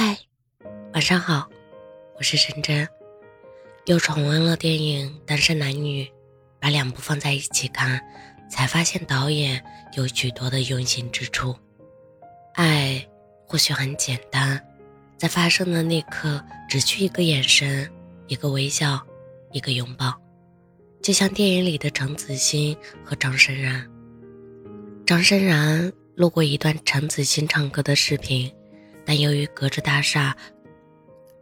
嗨，晚上好，我是陈真。又重温了电影《单身男女》，把两部放在一起看，才发现导演有许多的用心之处。爱或许很简单，在发生的那刻，只需一个眼神，一个微笑，一个拥抱，就像电影里的程子欣和张深然。张深然录过一段程子欣唱歌的视频。但由于隔着大厦，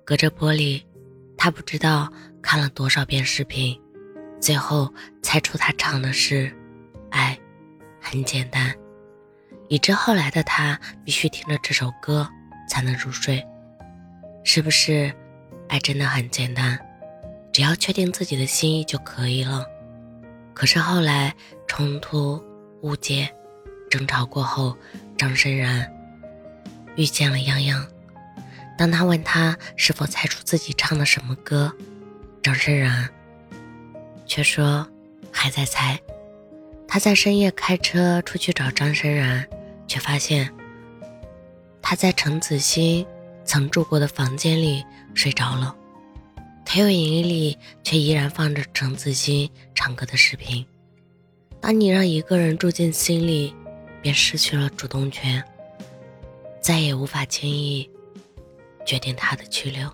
隔着玻璃，他不知道看了多少遍视频，最后猜出他唱的是“爱很简单”，以致后来的他必须听着这首歌才能入睡。是不是爱真的很简单？只要确定自己的心意就可以了。可是后来冲突、误解、争吵过后，张深然。遇见了泱泱，当他问他是否猜出自己唱的什么歌，张深然却说还在猜。他在深夜开车出去找张深然，却发现他在程子欣曾住过的房间里睡着了，投影仪里却依然放着程子欣唱歌的视频。当你让一个人住进心里，便失去了主动权。再也无法轻易决定他的去留。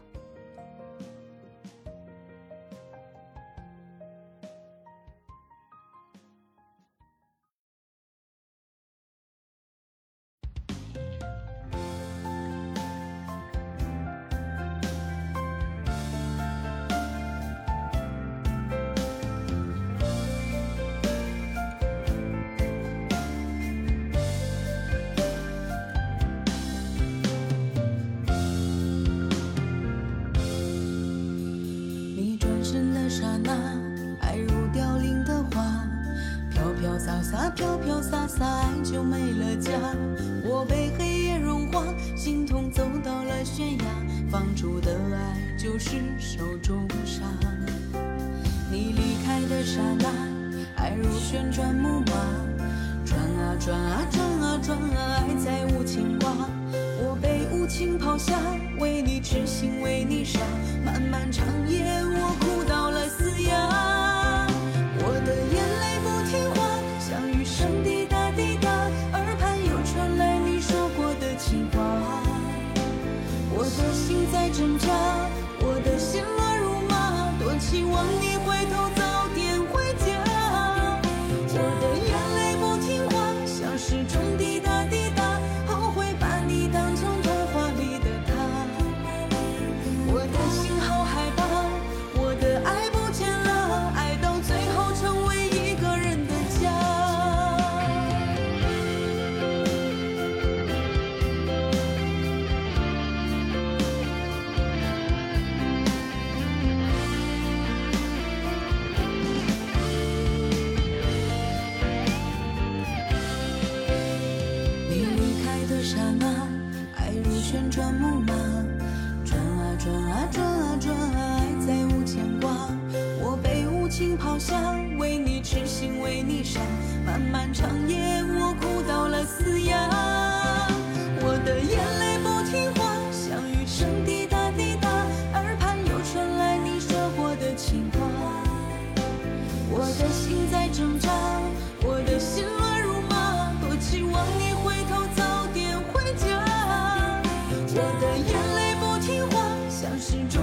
凋零的花，飘飘洒洒飘飘洒洒，爱就没了家。我被黑夜融化，心痛走到了悬崖，放逐的爱就是手中沙。你离开的刹那，爱如旋转木马，转啊转啊转啊转啊，爱再无牵挂。我被无情抛下，为你痴心为你傻，漫漫长夜我挣扎，我的心乱如麻，多期望你回头转木马，转啊转啊转啊转啊，爱再无牵挂。我被无情抛下，为你痴心为你傻，漫漫长夜我哭到了嘶哑。我的眼泪不听话，像雨声滴答滴答，耳畔又传来你说过的情话。我的心在挣扎，我的心心中